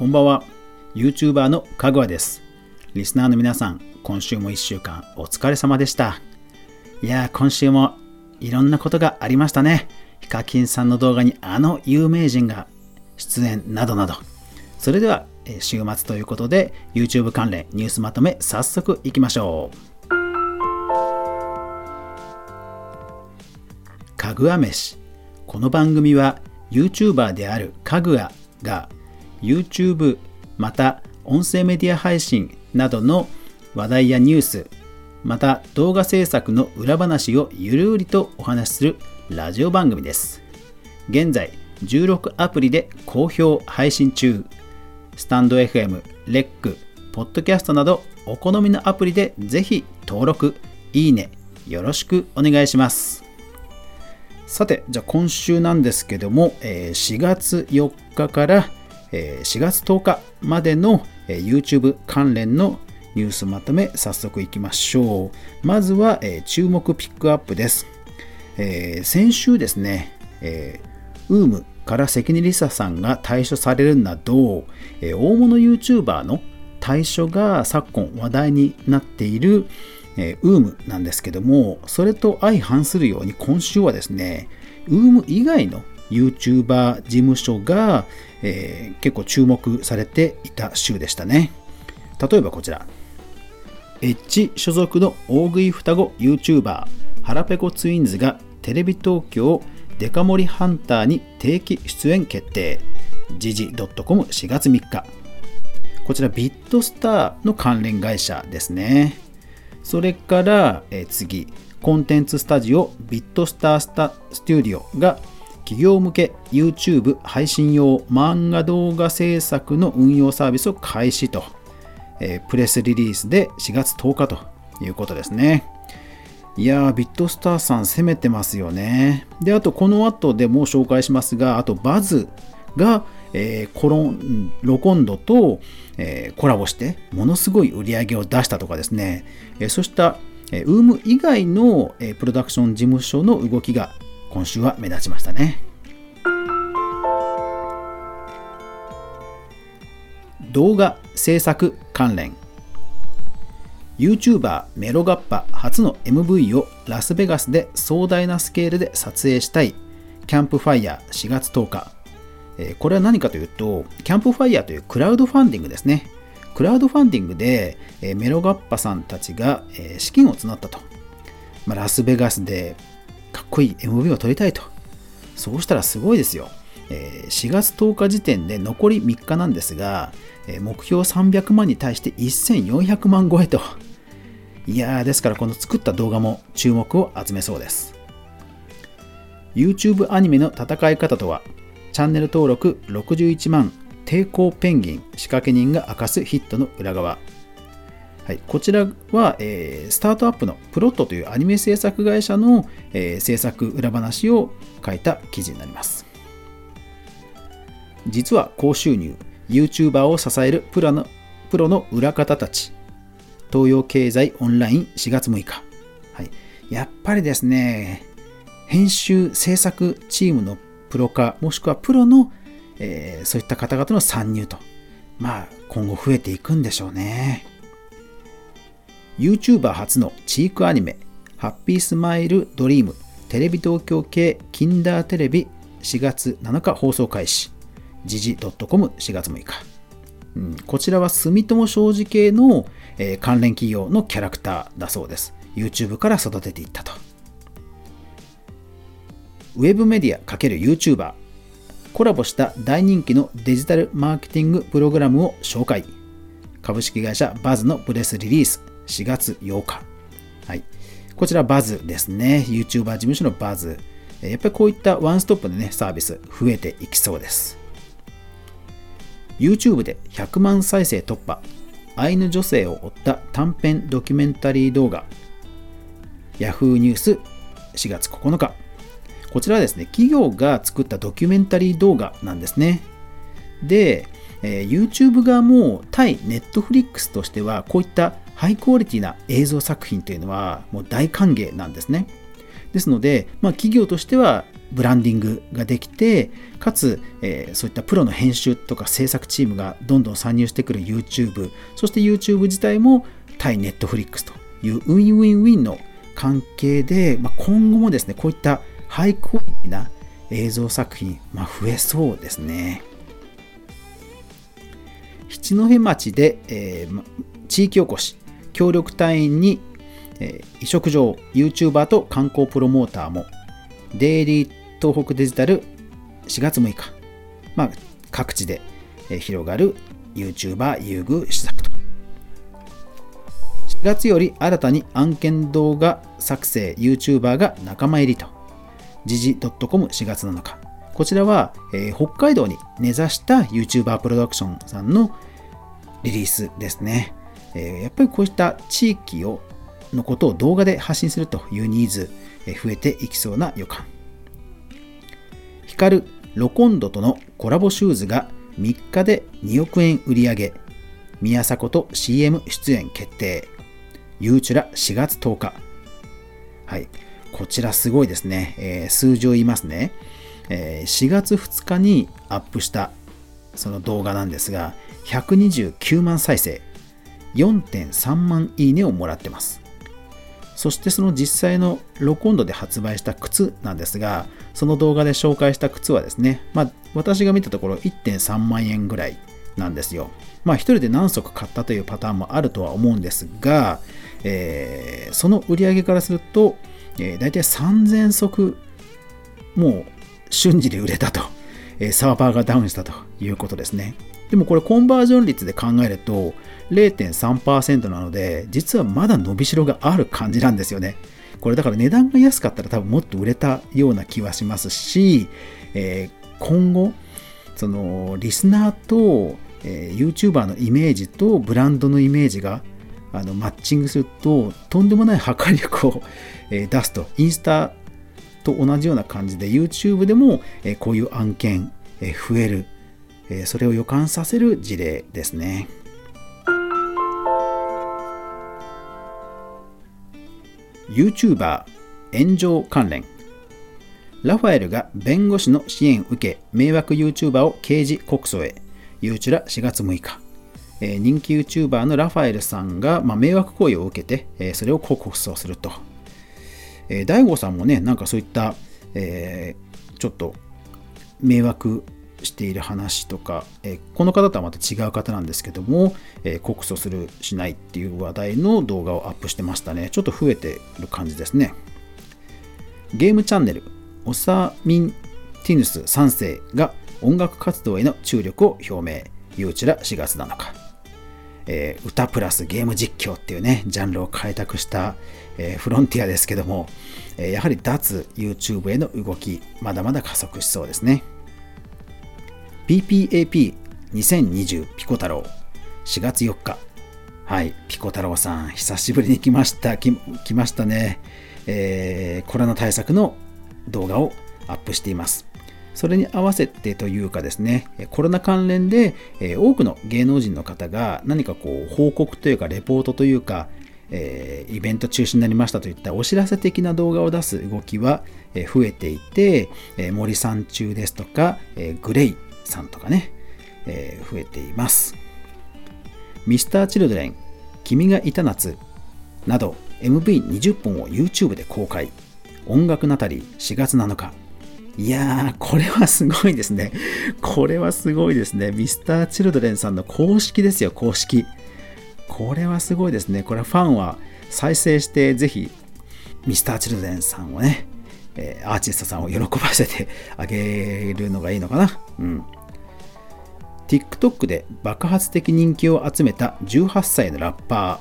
こんばんは。YouTuber のかぐわです。リスナーの皆さん今週も1週間お疲れ様でした。いやー今週もいろんなことがありましたね。ヒカキンさんの動画にあの有名人が出演などなど。それでは週末ということで YouTube 関連ニュースまとめ早速いきましょう。かぐわ飯。この番組は YouTuber であるかぐわが YouTube また音声メディア配信などの話題やニュースまた動画制作の裏話をゆるりとお話しするラジオ番組です。現在16アプリで好評配信中。スタンド FM、レック、ポッドキャストなどお好みのアプリでぜひ登録、いいね、よろしくお願いします。さて、じゃあ今週なんですけども、4月4日から4月10日までの YouTube 関連のニュースまとめ早速いきましょう。まずは注目ピックアップです。先週ですね、ウームから関根梨沙さんが退所されるなど、大物 YouTuber の退所が昨今話題になっている、えー、UM なんですけども、それと相反するように今週はですね、UM 以外の YouTuber 事務所が、えー、結構注目されていた週でしたね。例えばこちら。エッジ所属の大食い双子 YouTuber ハラペコツインズがテレビ東京デカ盛りハンターに定期出演決定。時事 .com4 月3日。こちらビットスターの関連会社ですね。それから、え次、コンテンツスタジオビットスタースタスタジオが企業向け YouTube 配信用漫画動画制作の運用サービスを開始と、えプレスリリースで4月10日ということですね。いやー、ビットスターさん攻めてますよね。で、あとこの後でも紹介しますが、あとバズが、えー、コロンロコンドと、えー、コラボしてものすごい売り上げを出したとかですね、えー、そうした、えー、ウーム以外の、え、プロダクション事務所の動きが今週は目立ちましたね。動画制作関連 YouTuber メロガッパ初の MV をラスベガスで壮大なスケールで撮影したいキャンプファイヤー4月10日これは何かというと、キャンプファイヤーというクラウドファンディングですね。クラウドファンディングでメロガッパさんたちが資金を募ったと。まあ、ラスベガスでかっこいい MV を撮りたいと。そうしたらすごいですよ。4月10日時点で残り3日なんですが、目標300万に対して1400万超えと。いやー、ですからこの作った動画も注目を集めそうです。YouTube アニメの戦い方とはチャンネル登録61万抵抗ペンギン仕掛け人が明かすヒットの裏側はい、こちらは、えー、スタートアップのプロットというアニメ制作会社の、えー、制作裏話を書いた記事になります。実は高収入、YouTuber を支えるプロのプロの裏方たち、東洋経済オンライン4月6日。はい、やっぱりですね、編集制作チームのプロ化、もしくはプロの、えー、そういった方々の参入と、まあ、今後増えていくんでしょうね。YouTuber 初のチークアニメ、ハッピースマイルドリーム、テレビ東京系キンダーテレビ4月7日放送開始、時事 .com4 月6日。うん、こちらは住友商事系の、えー、関連企業のキャラクターだそうです。YouTube から育てていったと。ウェブメディア ×YouTuber コラボした大人気のデジタルマーケティングプログラムを紹介。株式会社バズのプレスリリース。4月8日、はい、こちらバズですね。YouTuber 事務所のバズ。やっぱりこういったワンストップのねサービス増えていきそうです。YouTube で100万再生突破アイヌ女性を追った短編ドキュメンタリー動画 Yahoo ニュース4月9日こちらはですね、企業が作ったドキュメンタリー動画なんですね。で、えー、YouTube 側も対 Netflix としては、こういったハイクオリティな映像作品というのはもう大歓迎なんですね。ですので、まあ、企業としてはブランディングができてかつ、えー、そういったプロの編集とか制作チームがどんどん参入してくる YouTube そして YouTube 自体も対 Netflix という win-win-win の関係で、まあ、今後もですねこういったハイクオリティな映像作品、まあ、増えそうですね。七戸町で、えー、地域おこし協力隊員に、えー、移植場 YouTuber と観光プロモーターもデイリー東北デジタル4月6日、まあ、各地で広がる YouTuber 優遇施策と。4月より新たに案件動画作成 YouTuber が仲間入りと。時事 .com4 月7日。こちらは、えー、北海道に根ざした YouTuber プロダクションさんのリリースですね。えー、やっぱりこういった地域をのことを動画で発信するというニーズ、えー、増えていきそうな予感。光ロコンドとのコラボシューズが3日で2億円売り上げ。宮迫と CM 出演決定。ゆうちゅら4月10日。はい。こちらすごいですね、えー、数字を言いますね、えー、4月2日にアップしたその動画なんですが129万再生。4.3万いいねをもらってます。そしてその実際のロコンドで発売した靴なんですが、その動画で紹介した靴はですね、まあ、私が見たところ1.3万円ぐらいなんですよ。まあ一人で何足買ったというパターンもあるとは思うんですが、えー、その売り上げからすると、えー、大体3000足もう瞬時で売れたと、え、サーバーがダウンしたということですね。でもこれコンバージョン率で考えると0.3%なので実はまだ伸びしろがある感じなんですよね。これだから値段が安かったら多分もっと売れたような気はしますし、えー、今後そのリスナーと、えー、YouTuber のイメージとブランドのイメージがあのマッチングするととんでもない破壊力を、え、出すとインスタと同じような感じで YouTube でも、え、こういう案件、え、増える。えそれを予感させる事例ですね。YouTuber 炎上関連。ラファエルが弁護士の支援受け迷惑 YouTuber を刑事告訴へ。ユーチュラ4月6日、え、人気 YouTuber のラファエルさんが、まあ、迷惑行為を受けて、え、それを告訴すると、えー、大悟さんもねなんかそういった、えー、ちょっと迷惑している話とか、えー、この方とはまた違う方なんですけども、えー、告訴するしないっていう話題の動画をアップしてましたね。ちょっと増えてる感じですね。ゲームチャンネルオサミンティヌス3世が音楽活動への注力を表明。ユーチュラ4月7日、えー、歌プラスゲーム実況っていうねジャンルを開拓した、えー、フロンティアですけども、えー、やはり脱 YouTube への動きまだまだ加速しそうですね PPAP2020 ピコ太郎4月4日はい、ピコ太郎さん、久しぶりに来ました。来ましたね、えー、コロナ対策の動画をアップしています。それに合わせてというかですね、コロナ関連で、多くの芸能人の方が何かこう報告というかレポートというか、イベント中止になりましたといったお知らせ的な動画を出す動きは、増えていて、森さん中ですとか、グレイさんとかね、増えています。ミスターチルドレン、君がいた夏など MV20 本を YouTube で公開。音楽ナタリー4月7日。いやー、これはすごいですね。これはすごいですね。ミスターチルドレンさんの公式ですよ、公式。これはすごいですね。これはファンは再生してぜひミスターチルドレンさんをね、えー、アーティストさんを喜ばせてあげるのがいいのかな。うん。TikTok で爆発的人気を集めた18歳のラッパ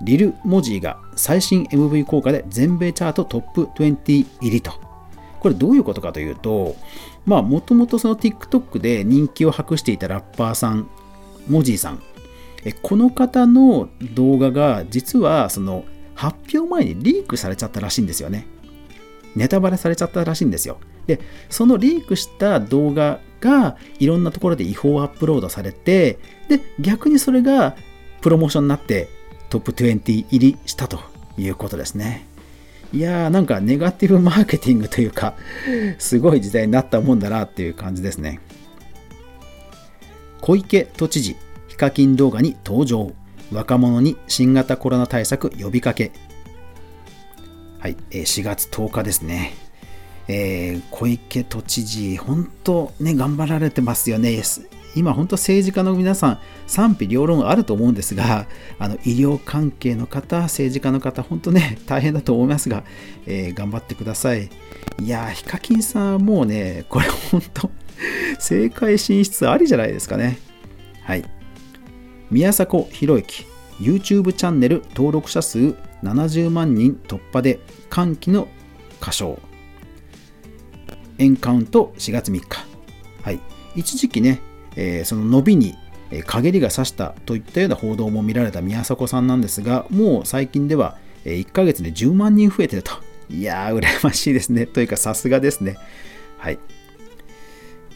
ー、リル・モジーが最新 MV 効果で全米チャートトップ20入りと。これどういうことかというと、まあもともとその TikTok で人気を博していたラッパーさん、モジーさん。この方の動画が実はその発表前にリークされちゃったらしいんですよね。ネタバレされちゃったらしいんですよ。で、そのリークした動画がいろんなところで違法アップロードされて、で、逆にそれがプロモーションになってトップ20入りしたということですね。いやーなんかネガティブマーケティングというかすごい時代になったもんだなっていう感じですね。小池都知事ヒカキン動画に登場。若者に新型コロナ対策呼びかけ。はい4月10日ですね。えー、小池都知事、本当ね、頑張られてますよね。今、本当政治家の皆さん、賛否両論あると思うんですが、あの医療関係の方、政治家の方、本当ね、大変だと思いますが、えー、頑張ってください。いやー、ヒカキンさんもうね、これ本当、政界進出ありじゃないですかね。はい。宮迫博之、YouTube チャンネル登録者数70万人突破で歓喜の歌唱。エンカウント4月3日。はい。一時期ね、え、その伸びに陰りが差したといったような報道も見られた宮迫さんなんですが、もう最近では1ヶ月で10万人増えてると。いやー、羨ましいですね。というか、さすがですね。はい。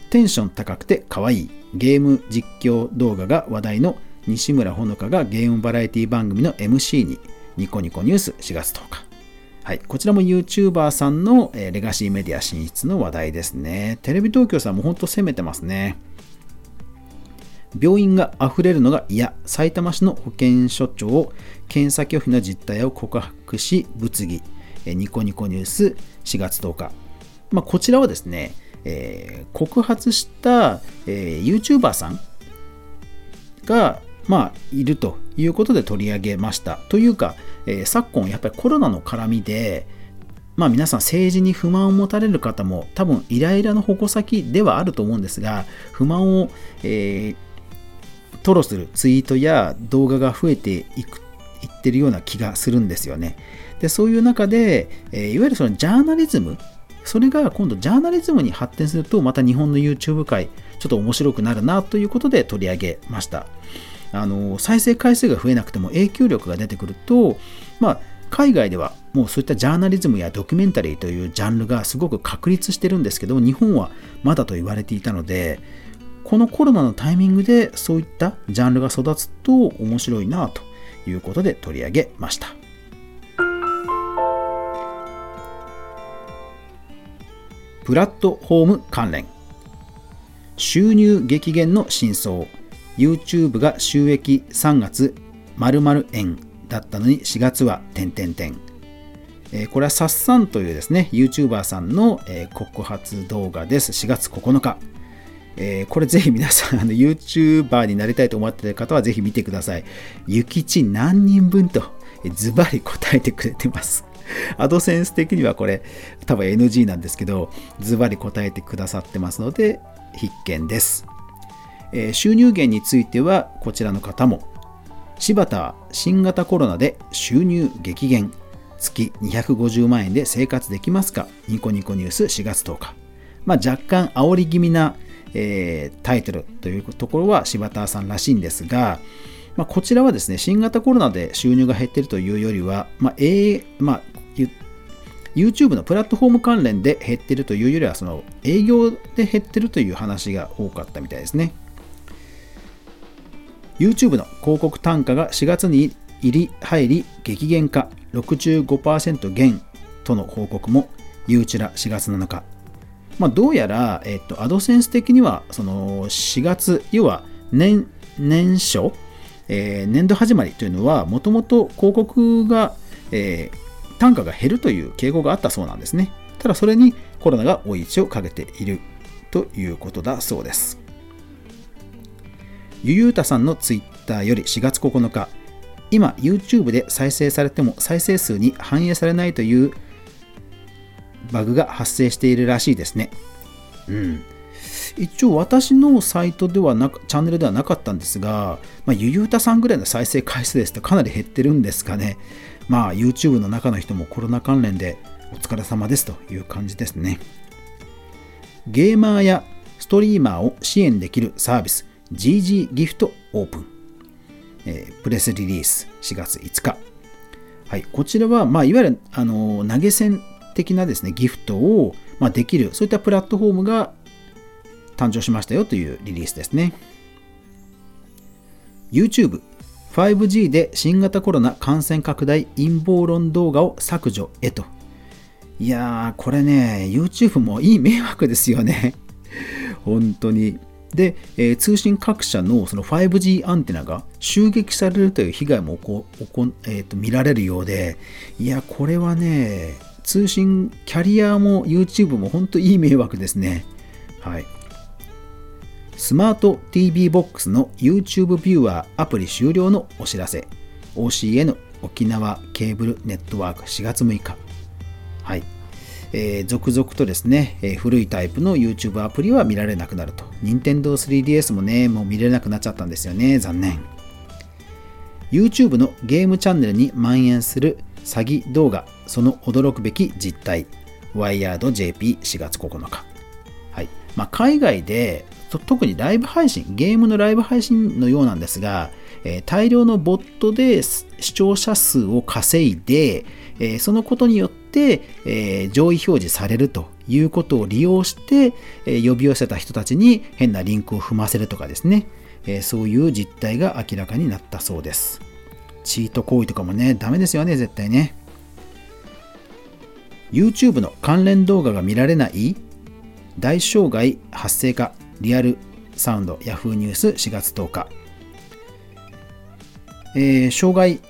テンション高くて可愛いゲーム実況動画が話題の西村ほのかがゲームバラエティ番組の MC にニコニコニュース4月10日。はい、こちらも YouTuber さんの、レガシーメディア進出の話題ですね。テレビ東京さんも本当攻めてますね。病院が溢れるのが嫌、埼玉市の保健所長、検査拒否の実態を告白し、物議、ニコニコニュース4月10日。まあ、こちらはですね、えー、告発した、えー、YouTuber さんが、まあ、いるということで取り上げました。というか、えー、昨今やっぱりコロナの絡みで、まあ、皆さん政治に不満を持たれる方も多分イライラの矛先ではあると思うんですが不満を、えー、吐露するツイートや動画が増えていくいってるような気がするんですよね。でそういう中で、え、いわゆるそのジャーナリズムそれが今度ジャーナリズムに発展するとまた日本の YouTube 界ちょっと面白くなるなということで取り上げました。あの再生回数が増えなくても影響力が出てくると、まあ、海外ではもうそういったジャーナリズムやドキュメンタリーというジャンルがすごく確立してるんですけど日本はまだと言われていたのでこのコロナのタイミングでそういったジャンルが育つと面白いなということで取り上げましたプラットフォーム関連収入激減の真相 YouTube が収益3月〇〇円だったのに4月は点々点。これはサッサンというですね、YouTuber さんの、告発動画です。4月9日。えー、これぜひ皆さんあの YouTuber になりたいと思っている方はぜひ見てください。諭吉何人分とズバリ答えてくれてます。アドセンス的にはこれ多分 NG なんですけどズバリ答えてくださってますので必見です。えー、収入源についてはこちらの方も柴田は新型コロナで収入激減月250万円で生活できますか？ニコニコニュース4月10日、まあ、若干煽り気味な、えー、タイトルというところは柴田さんらしいんですが、まあ、こちらはですね新型コロナで収入が減っているというよりは、まあえまあ、YouTube のプラットフォーム関連で減っているというよりはその営業で減っているという話が多かったみたいですね。YouTube の広告単価が4月に入り入り激減化65%減との報告も y o u t u ら4月7日。まあ、どうやら、えっと、アドセンス的にはその4月、要は年年初、えー、年度始まりというのはもともと広告が、えー、単価が減るという傾向があったそうなんですね。ただそれにコロナが追い打ちをかけているということだそうです。ゆゆうたさんのツイッターより4月9日、今 YouTube で再生されても再生数に反映されないというバグが発生しているらしいですね。うん。一応私のサイトではなく、チャンネルではなかったんですが、まあ、ゆゆうたさんぐらいの再生回数ですとかなり減ってるんですかね。まあ YouTube の中の人もコロナ関連でお疲れ様ですという感じですね。ゲーマーやストリーマーを支援できるサービス GG ギフトオープン、えー、プレスリリース4月5日。はい、こちらは、まあ、いわゆるあの投げ銭的なですねギフトを、ま、できる、そういったプラットフォームが誕生しましたよというリリースですね。YouTube、5G で新型コロナ感染拡大陰謀論動画を削除へといやー、これね、YouTube もいい迷惑ですよね。本当に。で、えー、通信各社のその 5G アンテナが襲撃されるという被害もここ、えーと、見られるようで、いや、これはね、通信、キャリアも YouTube も本当いい迷惑ですね。はい。スマート TV ボックスの YouTube ビューアーアプリ終了のお知らせ。OCN 沖縄ケーブルネットワーク4月6日。はい。えー、続々とですね、えー、古いタイプの YouTube アプリは見られなくなると。Nintendo 3DS もね、もう見れなくなっちゃったんですよね。残念。YouTube のゲームチャンネルに蔓延する詐欺動画、その驚くべき実態。WiredJP4 月9日。はい。まあ、海外で、特にライブ配信、ゲームのライブ配信のようなんですが、えー、大量のボットで視聴者数を稼いで、えー、そのことによって、えー、上位表示されるということを利用して、え呼び寄せた人たちに変なリンクを踏ませるとかですね、えそういう実態が明らかになったそうです。チート行為とかもね、ダメですよね、絶対ね。YouTube の関連動画が見られない？大障害発生か？リアルサウンド？Yahoo ニュース？4月10日、えー、障害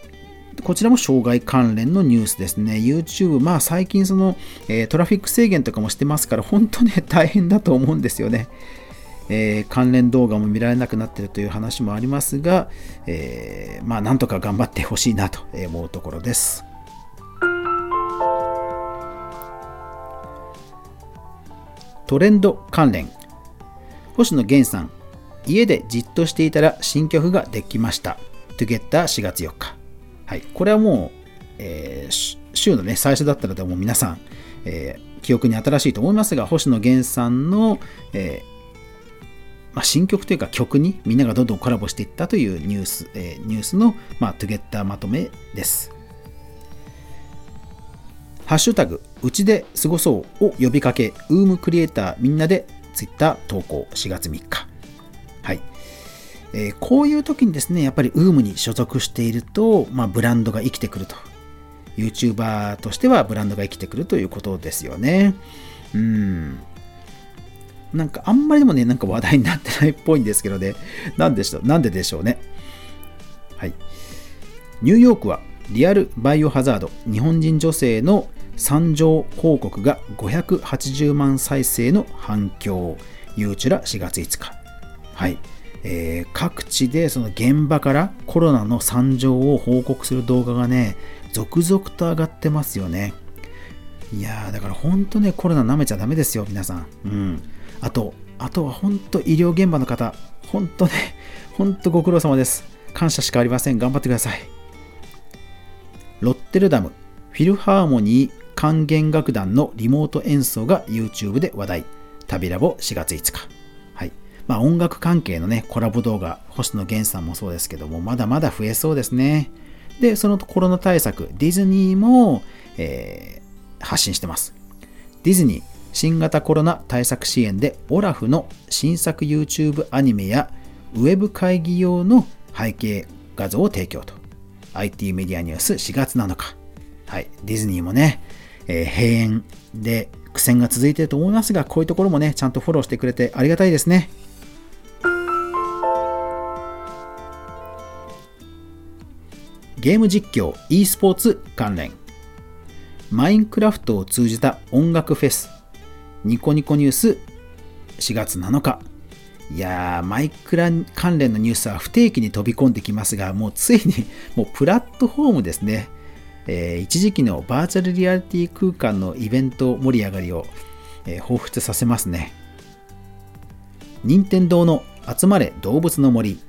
こちらも障害関連のニュースですね。YouTube、まあ最近その、えー、トラフィック制限とかもしてますから、本当ね、大変だと思うんですよね。えー、関連動画も見られなくなっているという話もありますが、えー、まあなんとか頑張ってほしいなと思うところです。トレンド関連。星野源さん家でじっとしていたら新曲ができました。Together4 月4日。はい、これはもう、えー、週の、ね、最初だったらでも皆さん、えー、記憶に新しいと思いますが星野源さんの、えー、まあ、新曲というか曲にみんながどんどんコラボしていったというニュース、えニュースの、まあ、トゥゲッターまとめです。ハッシュタグ、うちで過ごそうを呼びかけ、ウームクリエイターみんなでツイッター投稿4月3日。はい。えー、こういう時にですね、やっぱり UM に所属していると、まあ、ブランドが生きてくると。YouTuber としてはブランドが生きてくるということですよね。うん。なんかあんまりでもね、なんか話題になってないっぽいんですけどね。なんでしょう、なんででしょうね。はい。ニューヨークはリアルバイオハザード日本人女性の惨状報告が580万再生の反響。ユーチュラ4月5日。はい。えー、各地でその現場からコロナの惨状を報告する動画がね、続々と上がってますよね。いやー、だから本当ね、コロナ舐めちゃダメですよ、皆さん。うん。あと、あとは本当医療現場の方、本当ね、本当ご苦労様です。感謝しかありません。頑張ってください。ロッテルダム、フィルハーモニー管弦楽団のリモート演奏が YouTube で話題。旅ラボ4月5日。はいまあ、音楽関係のね、コラボ動画、星野源さんもそうですけども、まだまだ増えそうですね。で、そのコロナ対策、ディズニーも、えー、発信してます。ディズニー、新型コロナ対策支援で、オラフの新作 YouTube アニメや、ウェブ会議用の背景画像を提供と。IT メディアニュース4月7日。はい、ディズニーもね、えー、閉園で苦戦が続いていると思いますが、こういうところもね、ちゃんとフォローしてくれてありがたいですね。ゲーム実況 e スポーツ関連。マインクラフトを通じた音楽フェス。ニコニコニュース。4月7日。いやーマイクラ関連のニュースは不定期に飛び込んできますがもうついにもうプラットフォームですね、えー、一時期のバーチャルリアリティ空間のイベント盛り上がりを、えー、彷彿させますね任天堂の集まれ動物の森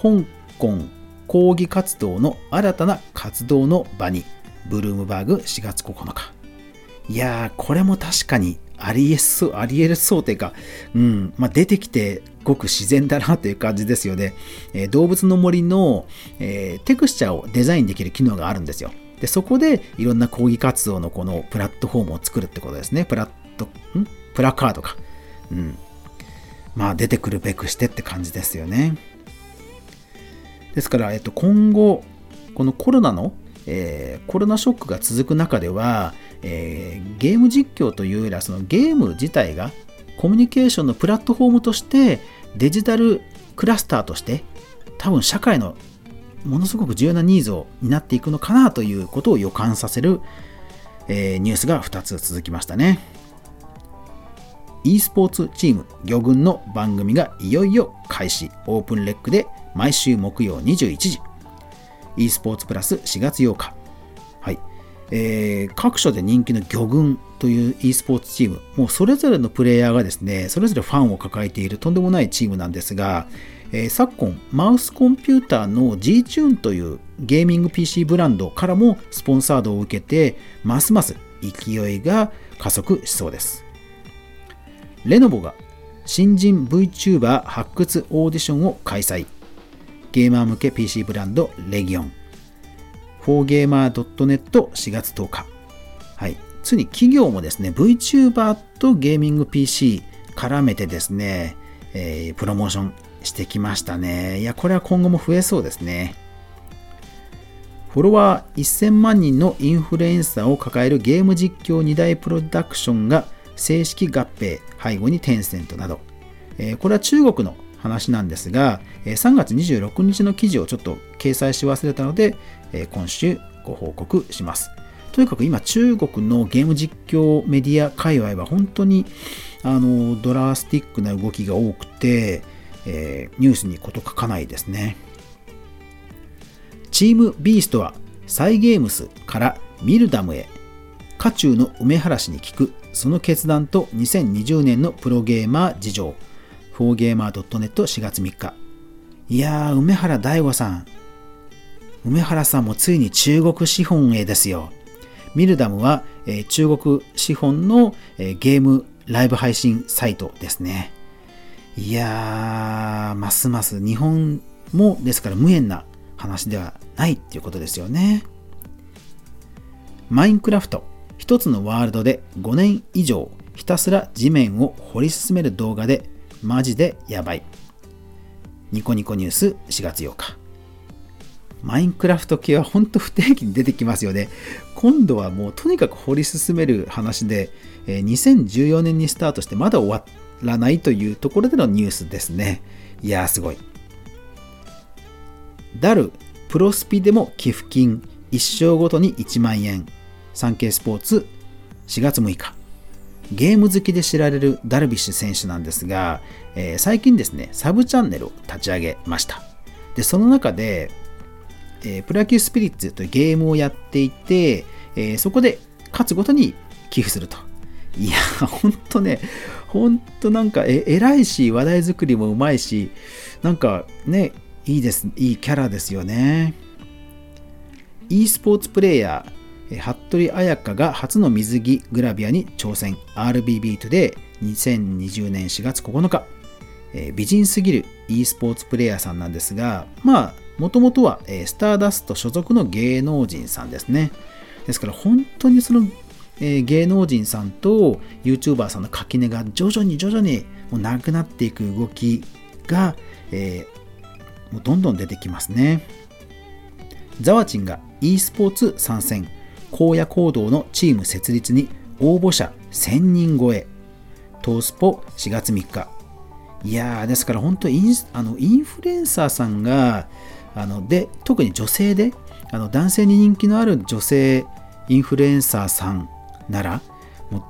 香港抗議活動の新たな活動の場に、ブルームバーグ4月9日。いやー、これも確かにありえそう、ありえるそうというか、うん、まあ、出てきてごく自然だなという感じですよね。えー、動物の森の、えー、テクスチャーをデザインできる機能があるんですよ。で、そこでいろんな抗議活動のこのプラットフォームを作るってことですね。プラット、ん？プラカードか。うん。まあ出てくるべくしてって感じですよね。ですから、えっと、今後、このコロナのえー、コロナショックが続く中では、えー、ゲーム実況というよりはそのゲーム自体がコミュニケーションのプラットフォームとしてデジタルクラスターとして多分社会のものすごく重要なニーズを担っていくのかなということを予感させる、えー、ニュースが2つ続きましたね。e スポーツチーム魚群の番組がいよいよ開始。オープンレックで毎週木曜21時。e スポーツプラス4月8日。はい。えー、各所で人気の魚群という e スポーツチームもうそれぞれのプレイヤーがですねそれぞれファンを抱えているとんでもないチームなんですが、えー、昨今マウスコンピューターの G-Tune というゲーミング PC ブランドからもスポンサードを受けてますます勢いが加速しそうです。レノボが新人 VTuber 発掘オーディションを開催。ゲーマー向け PC ブランドレギオン。4gamer.net4 月10日。はい。つに企業もですね VTuber とゲーミング PC 絡めてですね、えー、プロモーションしてきましたね。いやこれは今後も増えそうですね。フォロワー1000万人のインフルエンサーを抱えるゲーム実況2大プロダクションが正式合併、背後にテンセントなど、えこれは中国の話なんですがえ、3月26日の記事をちょっと掲載し忘れたのでえ、今週ご報告します。とにかく今中国のゲーム実況メディア界隈は本当にあのドラスティックな動きが多くて、えー、ニュースにこと書かないですね。チームビーストはサイ・ゲームスからミルダムへ。渦中の梅原氏に聞くその決断と2020年のプロゲーマー事情。4gamer.net4 月3日。いやー梅原大吾さん。梅原さんもついに中国資本へですよ。ミルダムは、えー、中国資本の、えー、ゲームライブ配信サイトですね。いやーますます日本もですから無縁な話ではないっていうことですよねマインクラフト一つのワールドで5年以上ひたすら地面を掘り進める動画でマジでやばい。ニコニコニュース4月8日。マインクラフト系はほんと不定期に出てきますよね。今度はもうとにかく掘り進める話で、2014年にスタートしてまだ終わらないというところでのニュースですね。いやーすごい。ダル、プロスピでも寄付金、一生ごとに1万円。サンケイスポーツ4月6日。ゲーム好きで知られるダルビッシュ選手なんですが、えー、最近ですね、サブチャンネルを立ち上げました。で、その中で、えー、プロ野球スピリッツというゲームをやっていて、えー、そこで勝つごとに寄付すると。いや、ほんとね、ほんとなんかえ偉いし、話題作りもうまいし、なんかね、いいです、いいキャラですよね。e スポーツプレイヤー、服部彩香が初の水着グラビアに挑戦。RBB トゥデイ2020年4月9日、え、美人すぎる e スポーツプレイヤーさんなんですがまあもともとは、え、スターダスト所属の芸能人さんですね。ですから本当にその、えー、芸能人さんと YouTuber さんの垣根が徐々に徐々にもうなくなっていく動きが、えー、もうどんどん出てきますねザワチンが e スポーツ参戦荒野行動のチーム設立に応募者1000人超え。トースポ4月3日。いやー、ですから本当インあのインフルエンサーさんが、あので特に女性であの男性に人気のある女性インフルエンサーさんならも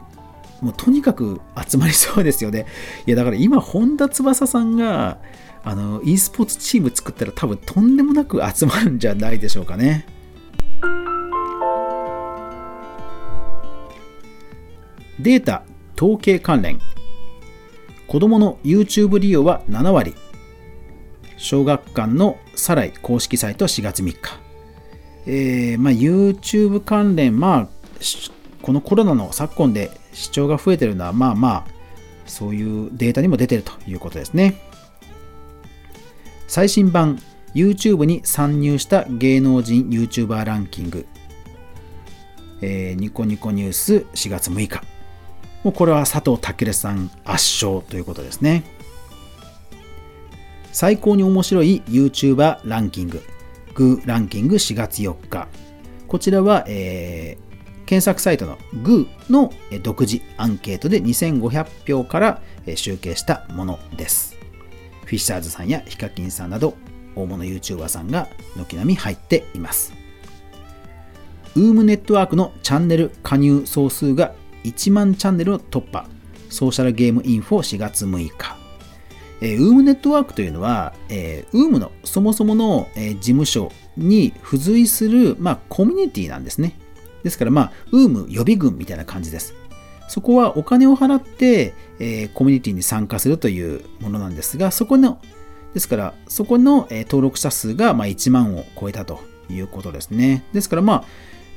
うもうとにかく集まりそうですよね。いやだから今本田翼さんがあの e スポーツチーム作ったら多分とんでもなく集まるんじゃないでしょうかね。データ統計関連子どもの YouTube 利用は7割小学館のサライ公式サイト4月3日、えーまあ、YouTube 関連まあこのコロナの昨今で視聴が増えてるのはまあまあそういうデータにも出てるということですね最新版 YouTube に参入した芸能人 YouTuber ランキング、えー、ニコニコニュース4月6日もうこれは佐藤健さん圧勝ということですね。最高に面白い YouTuber ランキング、グーランキング4月4日。こちらは、えー、検索サイトの GOO の独自アンケートで2500票から集計したものです。フィッシャーズさんやヒカキンさんなど大物 YouTuber さんが軒並み入っています。ウームネットワークのチャンネル加入総数が1万チャンネルを突破。ソーシャルゲームインフォ4月6日。えー、ウームネットワークというのは、えー、ウームのそもそもの、えー、事務所に付随する、まあ、コミュニティなんですね。ですから、まあ、ウーム予備軍みたいな感じです。そこはお金を払って、えー、コミュニティに参加するというものなんですが、そこの、ですから、そこの、えー、登録者数が、まあ、1万を超えたということですね。ですから、まあ、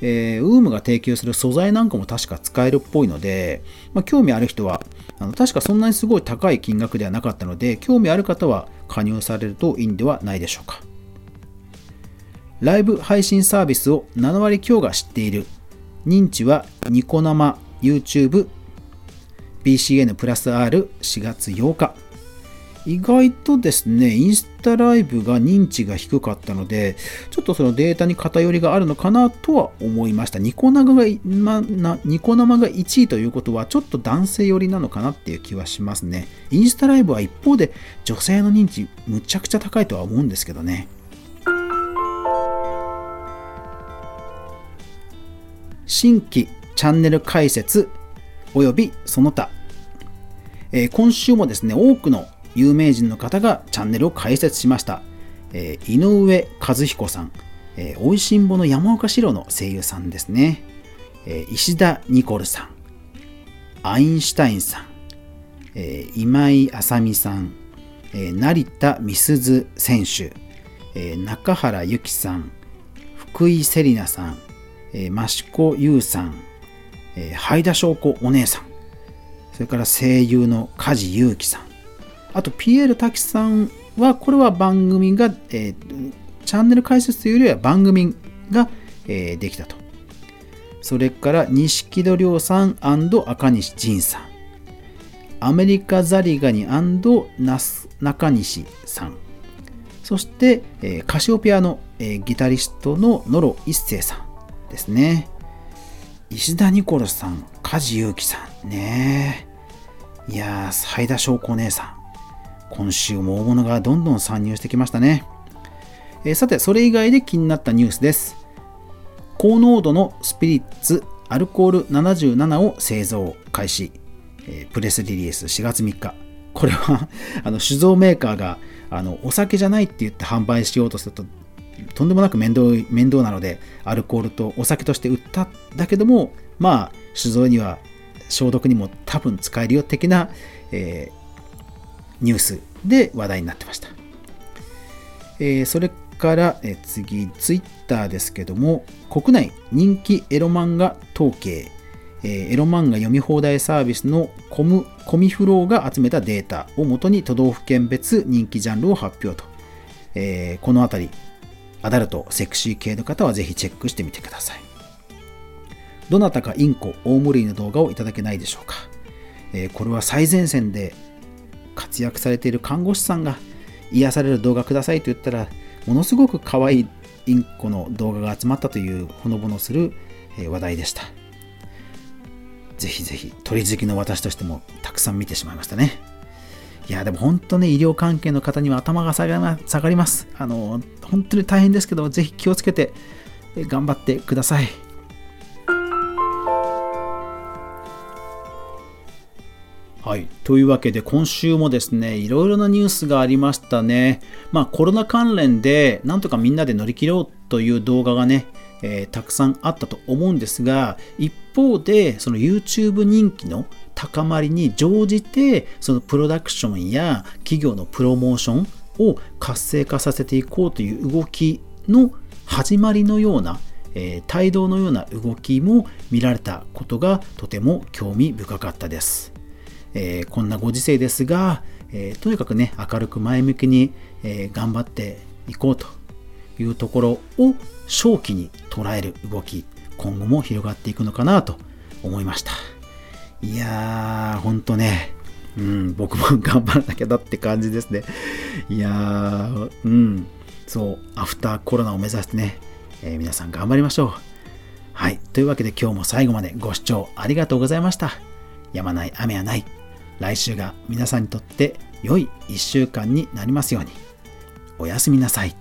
えー、UM が提供する素材なんかも確か使えるっぽいので、まあ、興味ある人はあの確かそんなにすごい高い金額ではなかったので興味ある方は加入されるといいんではないでしょうかライブ配信サービスを7割強が知っている認知はニコ生 YouTube BCN プラス R4 月8日意外とですね、インスタライブが認知が低かったので、ちょっとそのデータに偏りがあるのかなとは思いました。ニコ生が、ま、なニコ生が1位ということは、ちょっと男性寄りなのかなっていう気はしますね。インスタライブは一方で女性の認知むちゃくちゃ高いとは思うんですけどね。新規チャンネル開設及びその他、えー、今週もですね、多くの有名人の方がチャンネルを開設しました。えー、井上和彦さん、えー、おいしんぼの山岡四郎の声優さんですね。えー、石田ニコルさん、アインシュタインさん、えー、今井あさみさん、えー、成田美鈴選手、えー、中原由紀さん、福井セリナさん、えー、益子優さん、えー、灰田翔子お姉さん、それから声優の梶裕貴さん、あと、ピエール滝さんは、これは番組が、えー、チャンネル解説というよりは番組が、えー、できたと。それから、錦戸亮さん赤西仁さん。アメリカザリガニ中西さん。そして、えー、カシオペアの、えー、ギタリストの野呂一生さんですね。石田ニコルさん、梶裕貴さん。ねいやー、斉田翔子姉さん。今週も大物がどんどん参入してきましたね。えー、さて、それ以外で気になったニュースです。高濃度のスピリッツアルコール77を製造開始。えー、プレスリリース4月3日。これはあの酒造メーカーがあのお酒じゃないって言って販売しようとするととんでもなく面倒面倒なのでアルコールとお酒として売っただけどもまあ酒造には消毒にも多分使えるよ的な、えー、ニュースで話題になってました。えー、それから、え次、ツイッターですけども、国内人気エロ漫画統計、え、エロ漫画読み放題サービスのコムコミフローが集めたデータをもとに都道府県別人気ジャンルを発表と。え、このあたり、アダルト、セクシー系の方はぜひチェックしてみてください。どなたかインコ、大盛りの動画をいただけないでしょうか。えー、これは最前線で活躍されている看護師さんが癒される動画くださいと言ったら、ものすごく可愛いインコの動画が集まったというほのぼのする話題でした。ぜひぜひ、鳥好きの私としてもたくさん見てしまいましたね。いや、でも本当ね、医療関係の方には頭が下がります。あの、本当に大変ですけど、ぜひ気をつけて頑張ってください。はい。というわけで今週もですね、いろいろなニュースがありましたね。まあコロナ関連でなんとかみんなで乗り切ろうという動画がね、えー、たくさんあったと思うんですが、一方でその YouTube 人気の高まりに乗じて、そのプロダクションや企業のプロモーションを活性化させていこうという動きの始まりのような、えー、帯同のような動きも見られたことがとても興味深かったです。えー、こんなご時世ですが、えー、とにかくね、明るく前向きに、え、頑張っていこうというところを正気に捉える動き、今後も広がっていくのかなと思いました。いやー、ほんとね、うん、僕も頑張らなきゃだって感じですね。いやー、うん、そう、アフターコロナを目指してね、えー、皆さん頑張りましょう。はい。というわけで今日も最後までご視聴ありがとうございました。やまない雨はない。来週が皆さんにとって良い1週間になりますように。おやすみなさい。